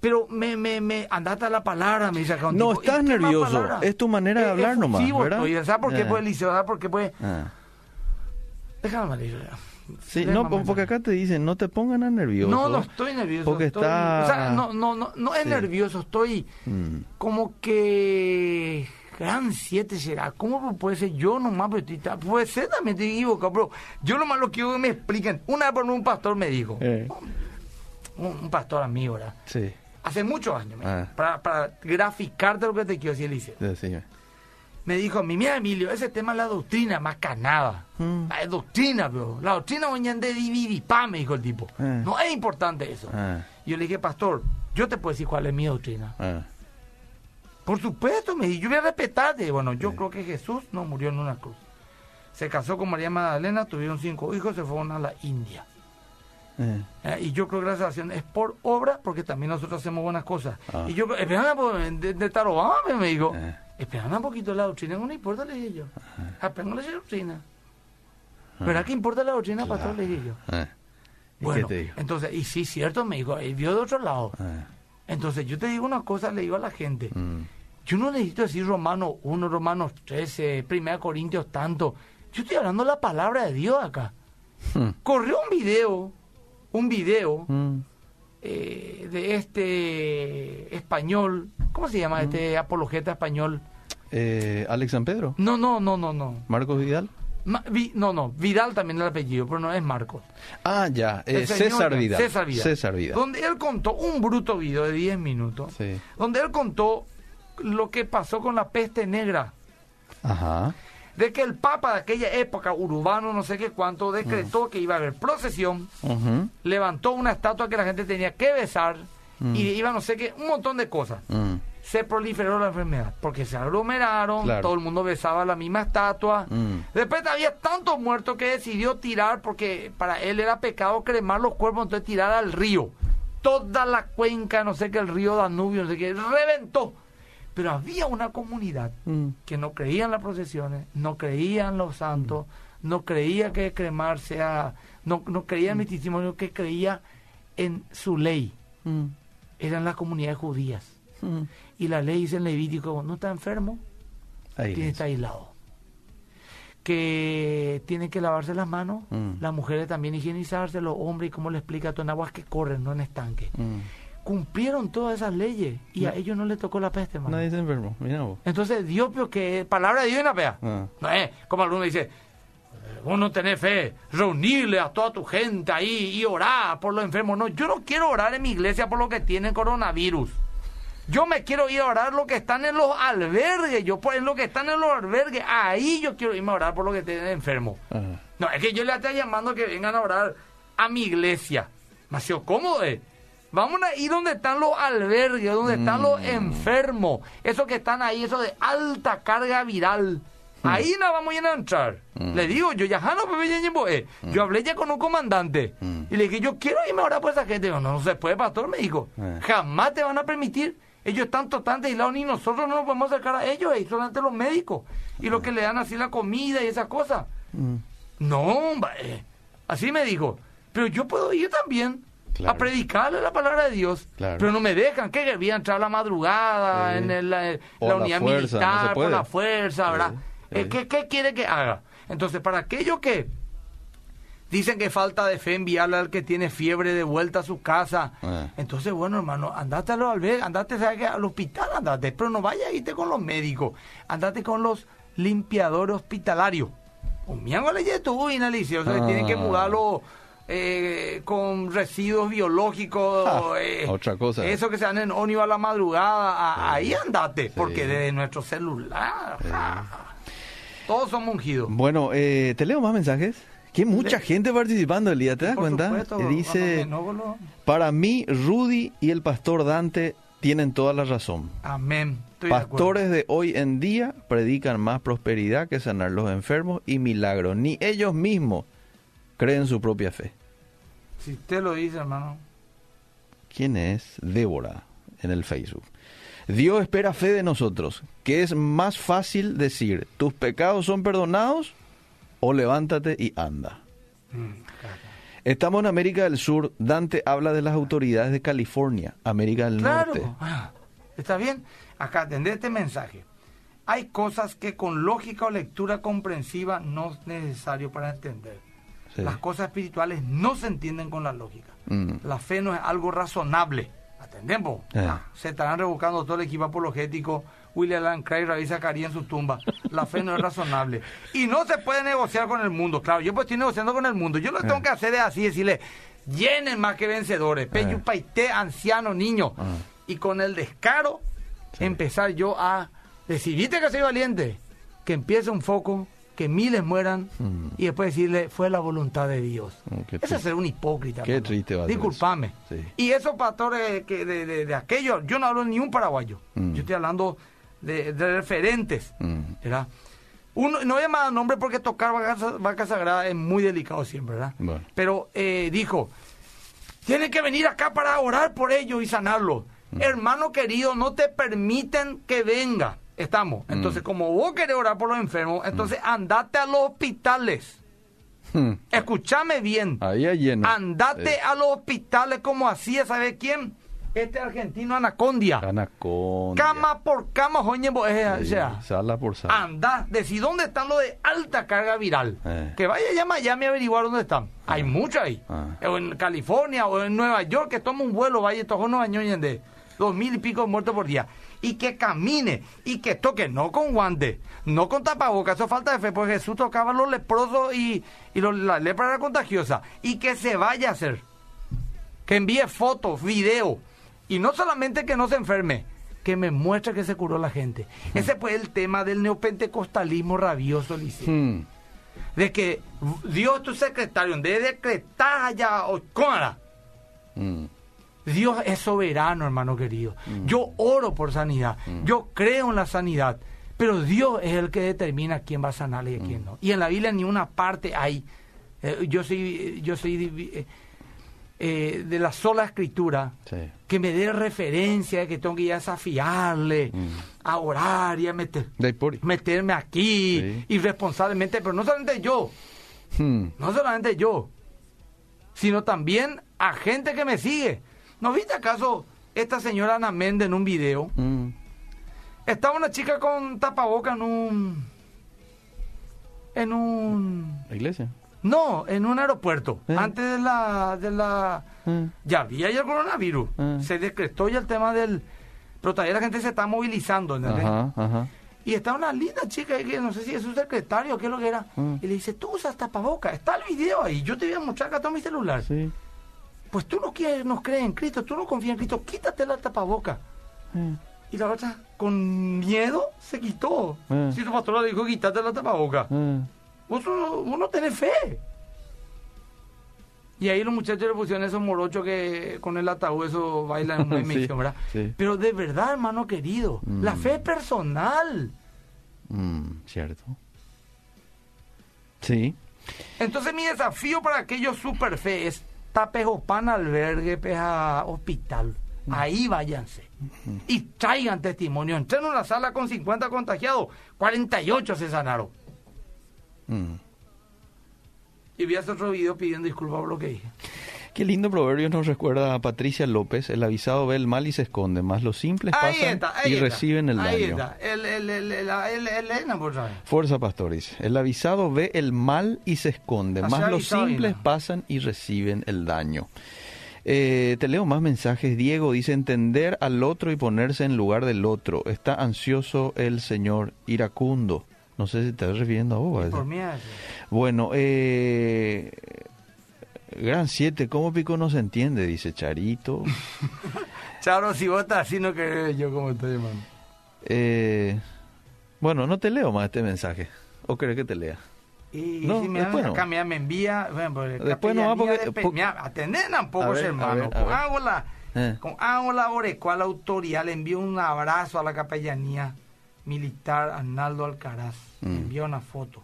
S2: pero me, me, me, andate a la palabra, me dice acá
S1: No, estás nervioso, es tu manera de hablar nomás, ¿verdad?
S2: ¿sabes por qué puede, Liceo? ¿Sabes por qué puede?
S1: Ah.
S2: Déjame, Liceo.
S1: Sí, no, porque acá te dicen, no te pongan a nervioso.
S2: No, no estoy nervioso.
S1: Porque está...
S2: O sea, no, no, no, no es nervioso, estoy
S1: mm.
S2: como que... Gran siete será. ¿Cómo puede ser yo nomás? Pero puede ser también, te equivoco, bro. Yo nomás lo quiero que me expliquen. Una vez un pastor me dijo,
S1: eh.
S2: un, un pastor amigo, ¿verdad?
S1: Sí
S2: hace muchos años, ah. para, para graficarte lo que te quiero decir,
S1: Eliseo.
S2: me dijo a mí, mira Emilio, ese tema es la doctrina, más que nada.
S1: Mm.
S2: La doctrina, pero la doctrina de dividir, pa, me dijo el tipo.
S1: Ah.
S2: No es importante eso.
S1: Ah.
S2: Yo le dije, pastor, yo te puedo decir cuál es mi doctrina. Por supuesto, me dijo, yo voy a respetarte. Bueno, yo creo que Jesús no murió en una cruz. Se casó con María Magdalena, tuvieron cinco hijos, se fueron a la India.
S1: Eh.
S2: Eh, y yo creo que la salvación es por obra, porque también nosotros hacemos buenas cosas.
S1: Ah.
S2: Y yo, eh, de, de Tarobá, me dijo, Esperando un poquito la doctrina, no importa, le dije yo. Apenas la doctrina. ¿Verdad que importa la doctrina, pastor? Le dije yo. Bueno, entonces, y sí, cierto, me dijo, y vio de otro lado. Entonces, yo te digo una cosa, le digo a la gente. Mm. Yo no necesito decir Romanos 1, Romanos 13, 1 Corintios tanto. Yo estoy hablando la palabra de Dios acá. Hmm. Corrió un video, un video hmm. eh, de este español, ¿cómo se llama hmm. este apologeta español?
S1: Eh, Alex San Pedro.
S2: No, no, no, no, no.
S1: Marcos Vidal.
S2: no, no, Vidal también es el apellido, pero no es Marcos.
S1: Ah, ya, eh, César Vidal.
S2: César Vidal. César Vidal. Donde él contó un bruto video de 10 minutos, sí. donde él contó lo que pasó con la peste negra.
S1: Ajá.
S2: De que el Papa de aquella época, urbano, no sé qué cuánto, decretó mm. que iba a haber procesión, levantó una estatua que la gente tenía que besar mm. y iba no sé qué, un montón de cosas. Mm. Se proliferó la enfermedad porque se aglomeraron, todo el mundo besaba la misma estatua. Después había tantos muertos que decidió tirar porque para él era pecado cremar los cuerpos, entonces tirar al río. Toda la cuenca, no sé qué, el río Danubio, no sé qué, reventó pero había una comunidad mm. que no creía en las procesiones, no creía en los santos, no creía que cremar sea, no, no creía en el testimonio, que creía en su ley. Mm. Eran las comunidades judías. Mm. Y la ley dice en Levítico, no está enfermo, tiene que estar aislado. Que tiene que lavarse las manos, las mujeres también higienizarse, los hombres, y como le explica, en aguas que corren, no en estanque cumplieron todas esas leyes y a ellos no les tocó la peste,
S1: hermano. Nadie se enfermó, mira vos.
S2: Entonces, Dios, pero que palabra de Dios en la pea. Ah. No es como alguno dice, vos no tenés fe, reunirle a toda tu gente ahí y orar por los enfermos. No, yo no quiero orar en mi iglesia por lo que tienen coronavirus. Yo me quiero ir a orar lo que están en los albergues. Yo, pues, en lo que están en los albergues, ahí yo quiero irme a orar por lo que tienen enfermos. No, es que yo le estoy llamando que vengan a orar a mi iglesia. Demasiado cómodo es. Vamos a ir donde están los albergues, donde están los mm. enfermos, esos que están ahí, eso de alta carga viral. Mm. Ahí no vamos a entrar. Mm. Le digo, yo ya no, eh. yo hablé ya con un comandante y le dije, yo quiero irme ahora por esa gente. no, no se puede, pastor, me dijo. Eh. Jamás te van a permitir. Ellos están totalmente aislados, ni nosotros no nos podemos acercar a ellos, ahí solamente los médicos y los que le dan así la comida y esas cosas. No, hombre. Así me dijo. Pero yo puedo ir también a predicarle la palabra de Dios. Pero no me dejan, que voy a entrar a la madrugada en la, unidad militar, por la fuerza, ¿verdad? Eh, ¿Qué, quiere que haga? Entonces, para aquellos que dicen que falta de fe enviarle al que tiene fiebre de vuelta a su casa, ah. entonces, bueno, hermano, andate al andate al hospital, andate, pero no vaya a irte con los médicos, andate con los limpiadores hospitalarios. Un miango le tú, Inalicia, o sea, tienen que ah. mudarlo eh, con residuos biológicos.
S1: Eh, otra cosa.
S2: Eso que se dan en ónibus a la madrugada, ahí andate, porque desde nuestro celular. todos somos ungidos.
S1: Bueno, eh, ¿te leo más mensajes? Que mucha gente participando el día, ¿te das cuenta? dice, para mí, Rudy y el pastor Dante tienen toda la razón.
S2: Amén.
S1: Pastores de, hoy en día predican más prosperidad que sanar los enfermos y milagros. Ni ellos mismos creen su propia fe.
S2: Si usted lo dice, hermano.
S1: ¿Quién es Débora en el Facebook? Dios espera fe de nosotros, que es más fácil decir, tus pecados son perdonados o levántate y anda. Mm, Estamos en América del Sur. Dante habla de las autoridades de California, América del Norte.
S2: Ah, está bien. Acá, atendé este mensaje. Hay cosas que con lógica o lectura comprensiva no es necesario para entender. Las cosas espirituales no se entienden con la lógica. Mm. La fe no es algo razonable. ¿Atendemos? Eh. Ah, se estarán rebuscando todo el equipo apologético, William Allen Craig, Rabí Zacarías en su tumba. La fe no es razonable. Y no se puede negociar con el mundo. Claro, yo pues estoy negociando con el mundo. Yo lo que tengo eh. que hacer es así, decirle, llenen más que vencedores. Peyu eh. paité, anciano, niño. Ah. Y con el descaro, empezar yo a decir, ¿viste que soy valiente? Que empiece un foco que miles mueran mm. y después decirle fue la voluntad de Dios. Mm, Ese es ser un hipócrita.
S1: Qué triste va
S2: Disculpame. Y esos pastores que de, de, aquellos, yo no hablo ni un paraguayo. Mm. Yo estoy hablando de, referentes. ¿verdad? Uno, no voy a llamar nombre porque tocar vaca, sagrada es muy delicado siempre, ¿verdad? Pero eh, dijo, tienen que venir acá para orar por ellos y sanarlos. Hermano querido, no te permiten que venga Estamos. Entonces, como vos querés orar por los enfermos, entonces andate a los hospitales.
S1: Hmm.
S2: Escúchame bien.
S1: Ahí hay lleno.
S2: Andate
S1: Eh,
S2: a los hospitales como hacía, ¿sabe quién? Este argentino Anacondia.
S1: Anaconda.
S2: Cama por cama, joñe, bo- eh, o
S1: Sí,
S2: sea,
S1: Sala por sala.
S2: anda, decí dónde están los de alta carga viral.
S1: Eh.
S2: Que vaya ya a Miami a averiguar dónde están. Hay muchos ahí.
S1: Ah.
S2: O en California o en Nueva York, que toma un vuelo, vaya, unos años de dos mil y pico muertos por día. Y que camine y que toque, no con guantes, no con tapabocas, eso es falta de fe, porque Jesús tocaba a los leprosos y, y los- la lepra era contagiosa. Y que se vaya a hacer. Que envíe fotos, videos. Y no solamente que no se enferme, que me muestre que se curó la gente. Ese fue el tema del neopentecostalismo rabioso, Liceo.
S1: Hmm.
S2: De que Dios tu secretario, de decretar allá, o cómala. Dios es soberano, hermano querido. Yo oro por sanidad. Yo creo en la sanidad. Pero Dios es el que determina quién va a sanarle y a quién no. Y en la Biblia ni una parte hay. eh, yo soy, yo soy eh, eh, de la sola escritura
S1: Sí.
S2: que me dé referencia de que tengo que ir a desafiarle,
S1: Mm.
S2: a orar y a meter, meterme aquí
S1: Sí.
S2: irresponsablemente. Pero no solamente yo,
S1: Hmm.
S2: no solamente yo, sino también a gente que me sigue. ¿No viste acaso esta señora Ana Méndez en un video?
S1: Hmm.
S2: Estaba una chica con tapaboca en un... En un...
S1: La iglesia.
S2: No, en un aeropuerto.
S1: Eh.
S2: Antes de la... De la
S1: Hmm.
S2: ya había ya el coronavirus.
S1: Eh.
S2: Se decretó ya el tema del... Pero todavía la gente se está movilizando.
S1: Ajá, ajá.
S2: Y está una linda chica ahí que no sé si es su secretario o qué es lo que era.
S1: Mm.
S2: Y le dice, tú usas tapaboca. Está el video ahí. Yo te voy a mostrar acá todo mi celular.
S1: Sí.
S2: Pues tú no quieres, no crees en Cristo, tú no confías en Cristo, quítate la tapaboca.
S1: Hmm.
S2: Y la otra, con miedo, se quitó.
S1: Mm.
S2: Si tu pastor le dijo, quítate la tapaboca.
S1: Hmm.
S2: Vos, no- vos no tenés fe. Y ahí los muchachos le pusieron esos morochos que con el ataúd eso bailan en una
S1: Sí,
S2: emisión, ¿verdad?
S1: sí.
S2: Pero de verdad, hermano querido,
S1: Mm.
S2: la fe es personal.
S1: Hmm, Cierto. Sí.
S2: Entonces mi desafío para aquellos super fe es tapejopan albergue, peja hospital. Ahí váyanse. Y traigan testimonio. Entren en una sala con 50 contagiados, 48 se sanaron.
S1: Hmm.
S2: Y vi hacer otro video pidiendo disculpas por lo que dije.
S1: Qué lindo proverbio nos recuerda a Patricia López. El avisado ve el mal y se esconde, más los simples
S2: Ahí
S1: pasan
S2: está, ahí
S1: y
S2: está.
S1: reciben el
S2: Ahí
S1: daño.
S2: está. El, el, el, el, el, el- Elena, por favor.
S1: Fuerza, pastores. El avisado ve el mal y se esconde,
S2: Así
S1: más los simples pasan y reciben el daño. Eh, te leo más mensajes. Diego dice entender al otro y ponerse en lugar del otro. Está ansioso el señor iracundo. No sé si te estás refiriendo a vos.
S2: Por mí
S1: Bueno, eh, Gran 7, ¿cómo pico no se entiende? Dice Charito.
S2: Charo, si vos estás así, no querés yo como estoy, hermano.
S1: Eh, bueno, no te leo más este mensaje. ¿O crees que te lea?
S2: Y,
S1: No,
S2: si me
S1: después
S2: acá
S1: no.
S2: me, envía, bueno, pues,
S1: Después no va porque- po-
S2: mira, atenden un
S1: A
S2: poco,
S1: ver, a
S2: hermano. Con
S1: ver.
S2: hago la,
S1: Eh.
S2: con hago la orecua, la autoridad, le envío un abrazo a la capellanía militar Arnaldo Alcaraz.
S1: Mm.
S2: Le envío una foto.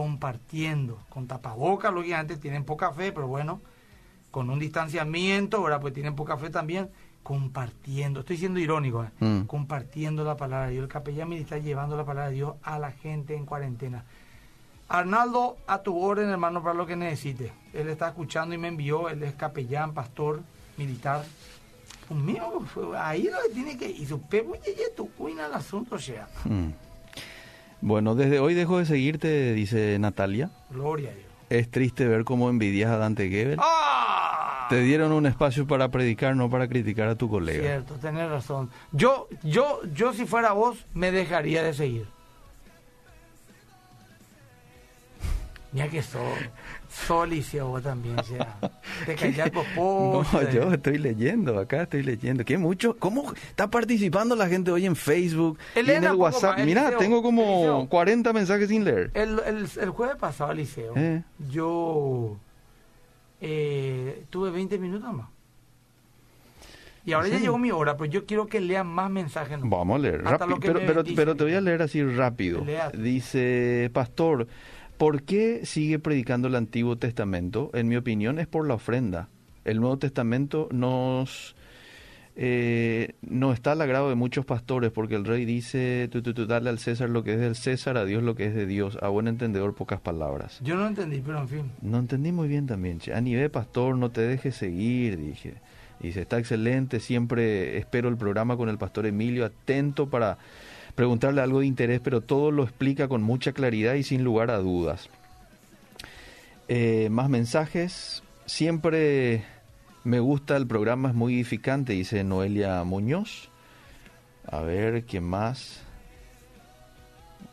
S2: Compartiendo, con tapabocas, lógicamente tienen poca fe, pero bueno, con un distanciamiento, ahora pues tienen poca fe también, compartiendo, estoy siendo irónico, ¿eh?
S1: Mm.
S2: compartiendo la palabra de Dios, el capellán militar llevando la palabra de Dios a la gente en cuarentena. Arnaldo, a tu orden, hermano, para lo que necesite. Él está escuchando y me envió, él es capellán, pastor, militar. Pues mío, ahí lo que tiene que... Y su pepo, y tu cuina el asunto, sea.
S1: Mm. Bueno, desde hoy dejo de seguirte, dice Natalia.
S2: Gloria a Dios.
S1: Es triste ver cómo envidias a Dante Gebel.
S2: ¡Ah!
S1: Te dieron un espacio para predicar, no para criticar a tu colega.
S2: Cierto, tenés razón. Yo, yo, yo si fuera vos, me dejaría de seguir. Mira que sos, sos liceo vos también, o sea. Te callas popó.
S1: No, yo estoy leyendo, acá estoy leyendo. ¿Qué mucho? ¿Cómo está participando la gente hoy en Facebook y en el WhatsApp?
S2: más,
S1: Mira, tengo como
S2: Eliseo.
S1: 40 mensajes sin leer.
S2: El, el, el jueves pasado, Liceo,
S1: Eh.
S2: yo eh, tuve 20 minutos más. Y ahora ya llegó mi hora, pero yo quiero que lean más mensajes. ¿no?
S1: Vamos a leer. Rápido, pero, pero, te voy a leer así rápido.
S2: Lea.
S1: Dice, pastor, ¿por qué sigue predicando el Antiguo Testamento? En mi opinión es por la ofrenda. El Nuevo Testamento nos eh, no está al agrado de muchos pastores porque el rey dice, tú, tú, tú, dale al César lo que es del César, a Dios lo que es de Dios. A buen entendedor, pocas palabras.
S2: Yo no entendí, pero en fin.
S1: No entendí muy bien también. Che. A nivel pastor, no te dejes seguir, dije. Dice, está excelente, siempre espero el programa con el pastor Emilio, atento para preguntarle algo de interés, pero todo lo explica con mucha claridad y sin lugar a dudas. Eh, más mensajes. Siempre me gusta el programa, es muy edificante, dice Noelia Muñoz. A ver, ¿quién más?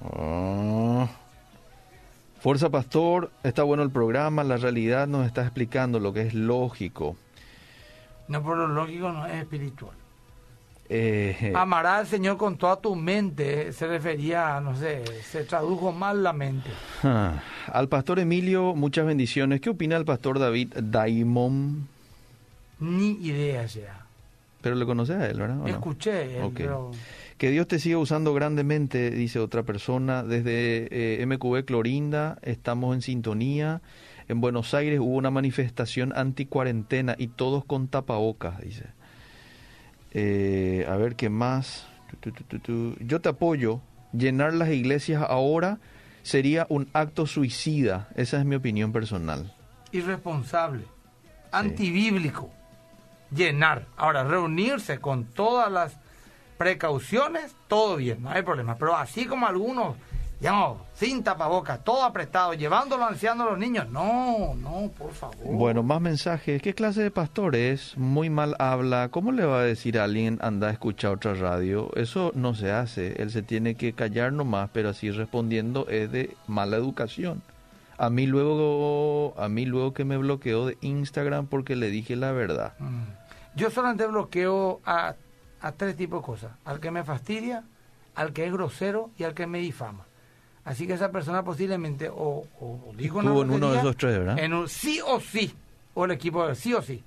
S1: Oh. Fuerza Pastor, está bueno el programa, la realidad nos está explicando lo que es lógico.
S2: No, por lo lógico no es espiritual. Eh, Amará al Señor con toda tu mente, se refería, no sé, se tradujo mal la mente.
S1: Ah, al pastor Emilio, muchas bendiciones. ¿Qué opina el pastor David Daimon?
S2: Ni idea ya.
S1: Pero le conoce a él, ¿verdad?
S2: Escuché, pero...
S1: Que Dios te siga usando grandemente, dice otra persona. Desde eh, MQB Clorinda estamos en sintonía. En Buenos Aires hubo una manifestación anti-cuarentena y todos con tapabocas, dice. Eh, a ver qué más. Yo te apoyo. Llenar las iglesias ahora sería un acto suicida. Esa es mi opinión personal.
S2: Irresponsable. Antibíblico. Llenar. Ahora, reunirse con todas las precauciones, todo bien, no hay problema. Pero así como algunos ya sin tapabocas, todo apretado, llevándolo anciano a los niños. No, no, por favor.
S1: Bueno, más mensajes. ¿Qué clase de pastor es? Muy mal habla. ¿Cómo le va a decir a alguien anda a escuchar otra radio? Eso no se hace. Él se tiene que callar nomás, pero así respondiendo es de mala educación. A mí luego, a mí luego que me bloqueó de Instagram porque le dije la verdad. Mm.
S2: Yo solamente bloqueo a, a tres tipos de cosas. Al que me fastidia, al que es grosero y al que me difama. Así que esa persona posiblemente o, o,
S1: dijo Estuvo en uno de esos tres, ¿verdad?
S2: En un sí o sí, o el equipo de sí o sí.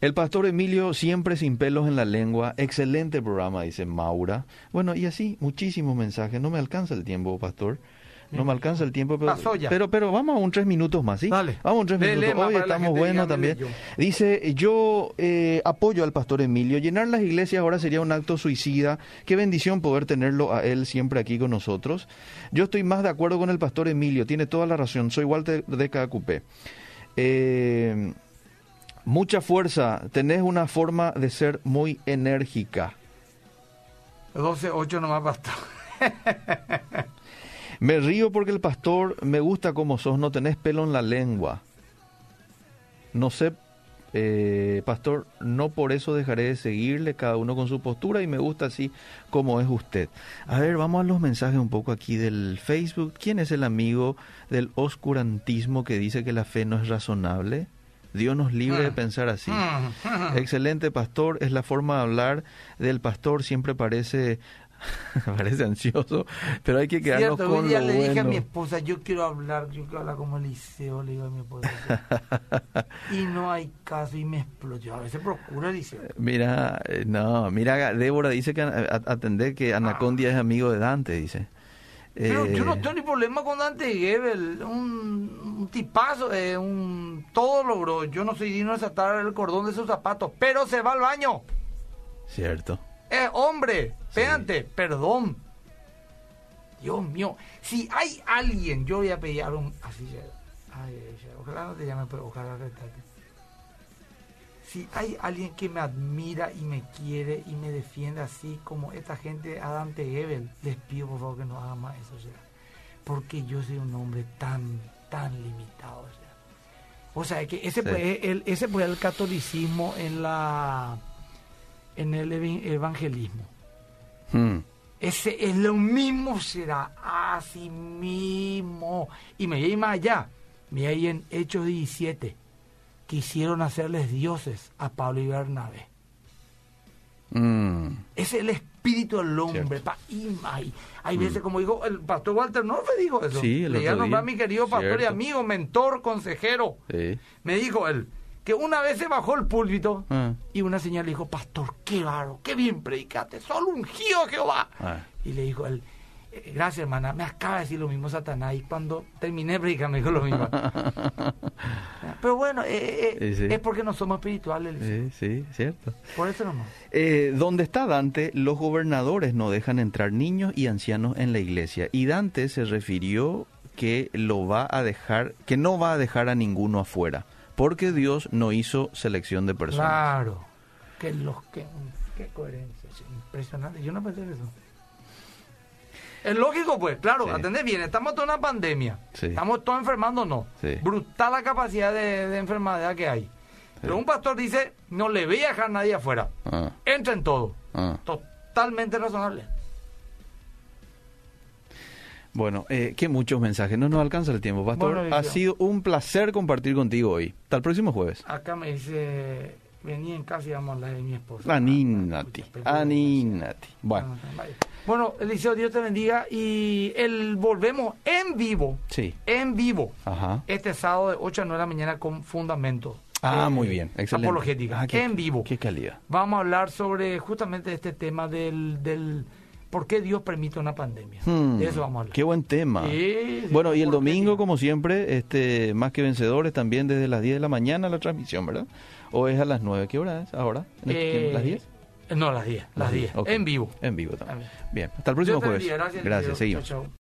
S1: El pastor Emilio siempre sin pelos en la lengua, excelente programa, dice Maura. Bueno, y así, muchísimos mensajes, no me alcanza el tiempo, pastor. No me alcanza el tiempo, pero, pero, pero vamos a un tres minutos más, ¿sí? Vamos a un tres minutos. Hoy estamos buenos también. Dice, yo eh, apoyo al pastor Emilio. Llenar las iglesias ahora sería un acto suicida. Qué bendición poder tenerlo a él siempre aquí con nosotros. Yo estoy más de acuerdo con el pastor Emilio. Tiene toda la razón. Soy Walter de Cacupé. Eh, mucha fuerza. Tenés una forma de ser muy enérgica.
S2: 12-8 nomás basta.
S1: Me río porque el pastor me gusta como sos, no tenés pelo en la lengua. No sé, eh, pastor, no por eso dejaré de seguirle, cada uno con su postura y me gusta así como es usted. A ver, vamos a los mensajes un poco aquí del Facebook. ¿Quién es el amigo del oscurantismo que dice que la fe no es razonable? Dios nos libre de mm. pensar así. Mm. Excelente pastor, es la forma de hablar del pastor, siempre parece parece ansioso, pero hay que quedarnos Cierto, con
S2: día le dije a mi esposa, yo quiero hablar, yo quiero hablar como Eliseo, le digo a mi esposa. y no hay caso y me explotó. A veces procura Eliseo.
S1: Mira, eh, no, mira, Débora dice que atender que Anacondia es amigo de Dante, dice.
S2: Pero yo no eh, tengo ni problema con Dante Gebel, un, un tipazo, eh, un todo logró. Yo no soy digno de saltar el cordón de sus zapatos, pero se va al baño.
S1: Cierto.
S2: Eh, hombre, espérate, perdón. Dios mío, si hay alguien, yo voy a pedir un... Así, ay, ojalá no te llame, pero ojalá retarte. Si hay alguien que me admira y me quiere y me defiende así como esta gente Adante Ebel, les pido por favor que no hagan más eso, ya. porque yo soy un hombre tan, tan limitado. O sea, que ese, fue el, ese fue el catolicismo en la en el evangelismo. Hmm. Ese es lo mismo, será así mismo. Y me voy más allá, me voy en Hechos 17, quisieron hacerles dioses a Pablo y Bernabé. Hmm. Es el espíritu del hombre. Pa, y, hay, hay veces, hmm. como dijo el pastor Walter Norfe, dijo eso.
S1: Sí,
S2: Le a nombrar a mi querido pastor y amigo, mentor, consejero. Me dijo él, que una vez se bajó el púlpito ah. y una señora le dijo, pastor, qué raro, qué bien predicaste, solo un giro Jehová. Ah. Y le dijo él, Eh, gracias, hermana. Me acaba de decir lo mismo Satanás. Y cuando terminé predicar me dijo lo mismo. Pero bueno, eh, eh, es porque no somos espirituales.
S1: Sí, sí, cierto.
S2: Por eso nomás.
S1: Eh, donde está Dante, los gobernadores no dejan entrar niños y ancianos en la iglesia. Y Dante se refirió que lo va a dejar, que no va a dejar a ninguno afuera, porque Dios no hizo selección de personas.
S2: Claro. Que los que qué coherencia, impresionante. Yo no pensé en eso. Es lógico, pues, claro, sí. bien, estamos en una pandemia, estamos todos enfermando, no. Brutal la capacidad de, enfermedad que hay. Pero un pastor dice, no le voy a dejar nadie afuera, ah. entra en todo. Ah. Totalmente razonable.
S1: Bueno, eh, qué muchos mensajes. No nos alcanza el tiempo, Pastor. ha sido un placer compartir contigo hoy. Hasta el próximo jueves.
S2: Acá me dice venía en casa y vamos a hablar de mi esposa.
S1: Anínnati, anínnati. Bueno.
S2: Bueno, Eliseo, Dios te bendiga y el volvemos en vivo.
S1: Sí.
S2: En vivo. Ajá. Este sábado de 8 a 9 de la mañana con fundamentos.
S1: Ah, muy bien, excelente.
S2: Apologética, ah, en vivo.
S1: Qué calidad.
S2: Vamos a hablar sobre justamente este tema del, del por qué Dios permite una pandemia. Hmm, de eso vamos a hablar.
S1: Qué buen tema. bueno, y el domingo, como siempre, este más que vencedores, también desde las 10 de la mañana la transmisión, ¿verdad? ¿O es a las 9? ¿Qué hora es ahora?
S2: Eh, ¿Las 10? No, las 10. Las 10. En vivo.
S1: En vivo también. Bien. Hasta el próximo jueves.
S2: gracias,
S1: gracias seguimos.